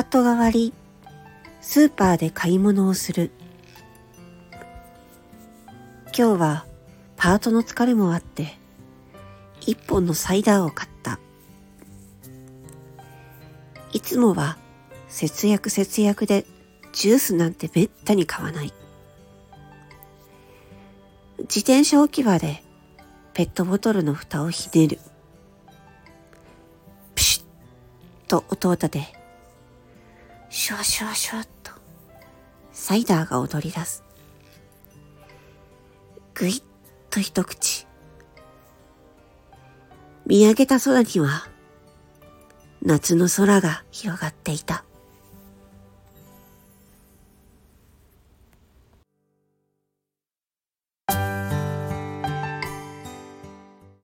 ートが割り、スーパーで買い物をする。今日はパートの疲れもあって、一本のサイダーを買った。いつもは節約節約でジュースなんてめったに買わない。自転車置き場でペットボトルの蓋をひねる。プシュッと音を立て、シュワシュワシュワっとサイダーが踊り出す。ぐいっと一口。見上げた空には夏の空が広がっていた。